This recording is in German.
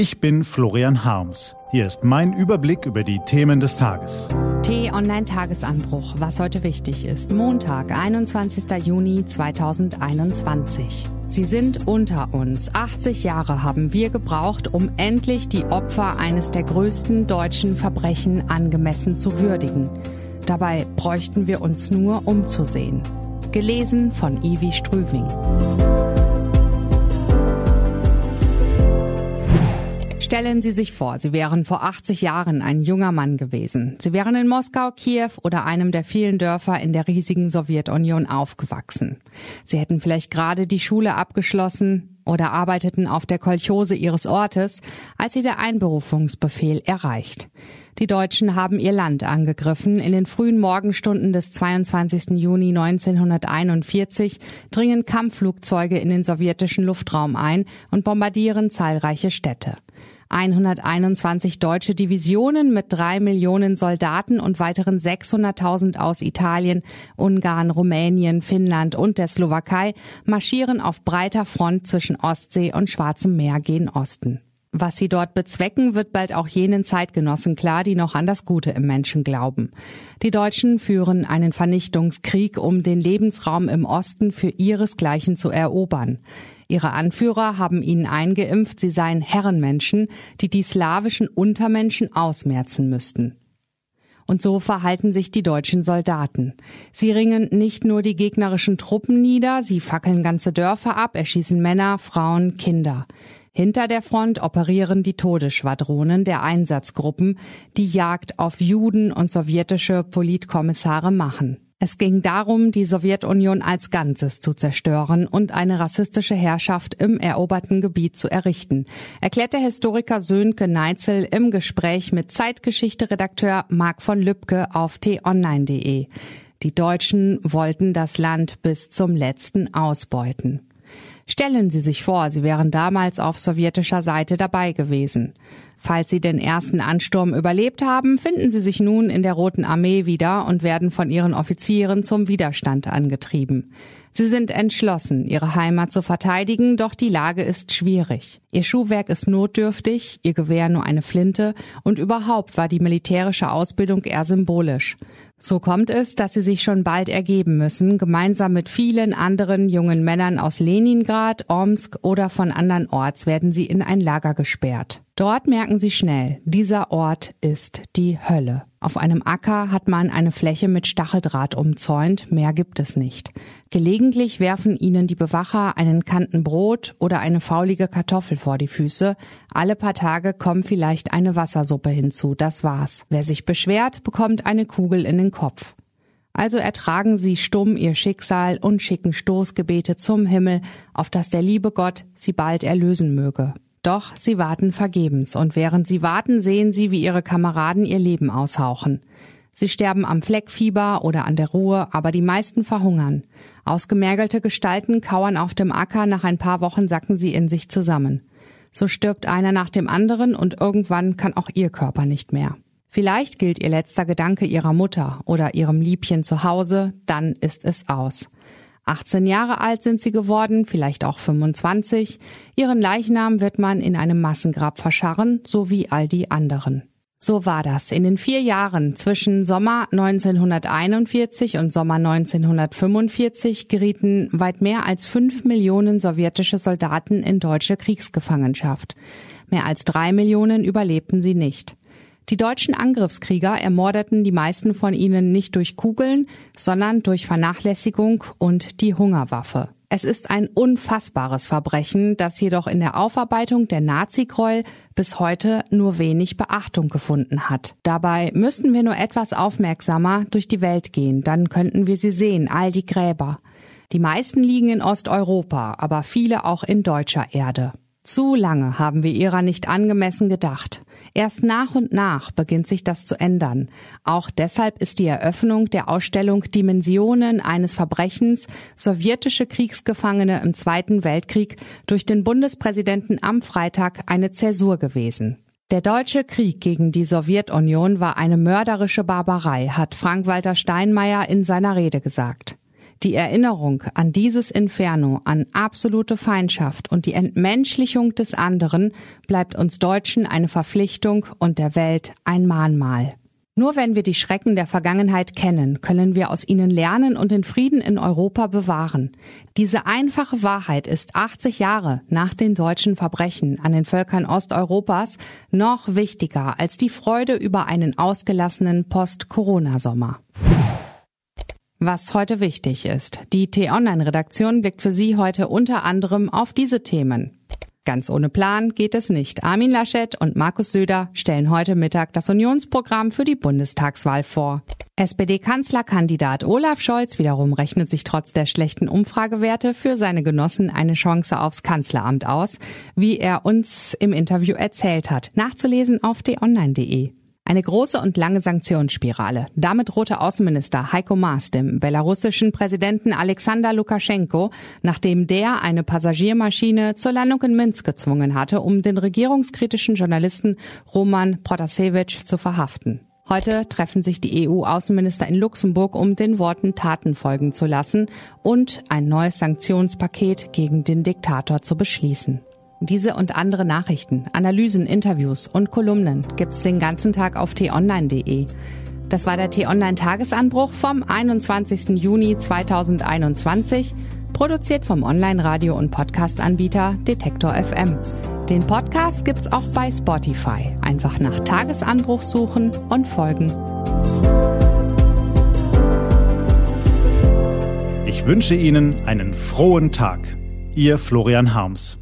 Ich bin Florian Harms. Hier ist mein Überblick über die Themen des Tages. T-Online-Tagesanbruch, was heute wichtig ist. Montag, 21. Juni 2021. Sie sind unter uns. 80 Jahre haben wir gebraucht, um endlich die Opfer eines der größten deutschen Verbrechen angemessen zu würdigen. Dabei bräuchten wir uns nur umzusehen. Gelesen von Ivi Strüving. Stellen Sie sich vor, Sie wären vor 80 Jahren ein junger Mann gewesen. Sie wären in Moskau, Kiew oder einem der vielen Dörfer in der riesigen Sowjetunion aufgewachsen. Sie hätten vielleicht gerade die Schule abgeschlossen oder arbeiteten auf der Kolchose Ihres Ortes, als Sie der Einberufungsbefehl erreicht. Die Deutschen haben ihr Land angegriffen. In den frühen Morgenstunden des 22. Juni 1941 dringen Kampfflugzeuge in den sowjetischen Luftraum ein und bombardieren zahlreiche Städte. 121 deutsche Divisionen mit drei Millionen Soldaten und weiteren 600.000 aus Italien, Ungarn, Rumänien, Finnland und der Slowakei marschieren auf breiter Front zwischen Ostsee und Schwarzem Meer gen Osten. Was sie dort bezwecken, wird bald auch jenen Zeitgenossen klar, die noch an das Gute im Menschen glauben. Die Deutschen führen einen Vernichtungskrieg, um den Lebensraum im Osten für ihresgleichen zu erobern. Ihre Anführer haben ihnen eingeimpft, sie seien Herrenmenschen, die die slawischen Untermenschen ausmerzen müssten. Und so verhalten sich die deutschen Soldaten. Sie ringen nicht nur die gegnerischen Truppen nieder, sie fackeln ganze Dörfer ab, erschießen Männer, Frauen, Kinder. Hinter der Front operieren die Todesschwadronen der Einsatzgruppen, die Jagd auf Juden und sowjetische Politkommissare machen. Es ging darum, die Sowjetunion als Ganzes zu zerstören und eine rassistische Herrschaft im eroberten Gebiet zu errichten, erklärt der Historiker Sönke Neitzel im Gespräch mit Zeitgeschichte-Redakteur Marc von Lübcke auf t-online.de. Die Deutschen wollten das Land bis zum letzten ausbeuten. Stellen Sie sich vor, Sie wären damals auf sowjetischer Seite dabei gewesen. Falls Sie den ersten Ansturm überlebt haben, finden Sie sich nun in der Roten Armee wieder und werden von Ihren Offizieren zum Widerstand angetrieben. Sie sind entschlossen, ihre Heimat zu verteidigen, doch die Lage ist schwierig. Ihr Schuhwerk ist notdürftig, ihr Gewehr nur eine Flinte und überhaupt war die militärische Ausbildung eher symbolisch. So kommt es, dass sie sich schon bald ergeben müssen, gemeinsam mit vielen anderen jungen Männern aus Leningrad, Omsk oder von anderen Orts werden sie in ein Lager gesperrt. Dort merken sie schnell, dieser Ort ist die Hölle. Auf einem Acker hat man eine Fläche mit Stacheldraht umzäunt, mehr gibt es nicht. Gelegentlich werfen ihnen die Bewacher einen Kanten Brot oder eine faulige Kartoffel vor die Füße. Alle paar Tage kommt vielleicht eine Wassersuppe hinzu, das war's. Wer sich beschwert, bekommt eine Kugel in den Kopf. Also ertragen sie stumm ihr Schicksal und schicken Stoßgebete zum Himmel, auf dass der liebe Gott sie bald erlösen möge. Doch sie warten vergebens, und während sie warten, sehen sie, wie ihre Kameraden ihr Leben aushauchen. Sie sterben am Fleckfieber oder an der Ruhe, aber die meisten verhungern. Ausgemergelte Gestalten kauern auf dem Acker, nach ein paar Wochen sacken sie in sich zusammen. So stirbt einer nach dem anderen und irgendwann kann auch ihr Körper nicht mehr. Vielleicht gilt ihr letzter Gedanke ihrer Mutter oder ihrem Liebchen zu Hause, dann ist es aus. 18 Jahre alt sind sie geworden, vielleicht auch 25. Ihren Leichnam wird man in einem Massengrab verscharren, so wie all die anderen. So war das. In den vier Jahren zwischen Sommer 1941 und Sommer 1945 gerieten weit mehr als fünf Millionen sowjetische Soldaten in deutsche Kriegsgefangenschaft. Mehr als drei Millionen überlebten sie nicht. Die deutschen Angriffskrieger ermordeten die meisten von ihnen nicht durch Kugeln, sondern durch Vernachlässigung und die Hungerwaffe. Es ist ein unfassbares Verbrechen, das jedoch in der Aufarbeitung der Nazi-Gräuel bis heute nur wenig Beachtung gefunden hat. Dabei müssten wir nur etwas aufmerksamer durch die Welt gehen, dann könnten wir sie sehen, all die Gräber. Die meisten liegen in Osteuropa, aber viele auch in deutscher Erde. Zu lange haben wir ihrer nicht angemessen gedacht. Erst nach und nach beginnt sich das zu ändern. Auch deshalb ist die Eröffnung der Ausstellung Dimensionen eines Verbrechens sowjetische Kriegsgefangene im Zweiten Weltkrieg durch den Bundespräsidenten am Freitag eine Zäsur gewesen. Der deutsche Krieg gegen die Sowjetunion war eine mörderische Barbarei, hat Frank-Walter Steinmeier in seiner Rede gesagt. Die Erinnerung an dieses Inferno, an absolute Feindschaft und die Entmenschlichung des anderen bleibt uns Deutschen eine Verpflichtung und der Welt ein Mahnmal. Nur wenn wir die Schrecken der Vergangenheit kennen, können wir aus ihnen lernen und den Frieden in Europa bewahren. Diese einfache Wahrheit ist 80 Jahre nach den deutschen Verbrechen an den Völkern Osteuropas noch wichtiger als die Freude über einen ausgelassenen Post-Corona-Sommer. Was heute wichtig ist. Die T-Online-Redaktion blickt für Sie heute unter anderem auf diese Themen. Ganz ohne Plan geht es nicht. Armin Laschet und Markus Söder stellen heute Mittag das Unionsprogramm für die Bundestagswahl vor. SPD-Kanzlerkandidat Olaf Scholz wiederum rechnet sich trotz der schlechten Umfragewerte für seine Genossen eine Chance aufs Kanzleramt aus, wie er uns im Interview erzählt hat. Nachzulesen auf t-online.de. Eine große und lange Sanktionsspirale. Damit drohte Außenminister Heiko Maas dem belarussischen Präsidenten Alexander Lukaschenko, nachdem der eine Passagiermaschine zur Landung in Minsk gezwungen hatte, um den regierungskritischen Journalisten Roman Protasevich zu verhaften. Heute treffen sich die EU-Außenminister in Luxemburg, um den Worten Taten folgen zu lassen und ein neues Sanktionspaket gegen den Diktator zu beschließen. Diese und andere Nachrichten, Analysen, Interviews und Kolumnen gibt's den ganzen Tag auf t-online.de. Das war der T-Online Tagesanbruch vom 21. Juni 2021, produziert vom Online-Radio- und Podcast-Anbieter Detektor FM. Den Podcast gibt's auch bei Spotify. Einfach nach Tagesanbruch suchen und folgen. Ich wünsche Ihnen einen frohen Tag. Ihr Florian Harms.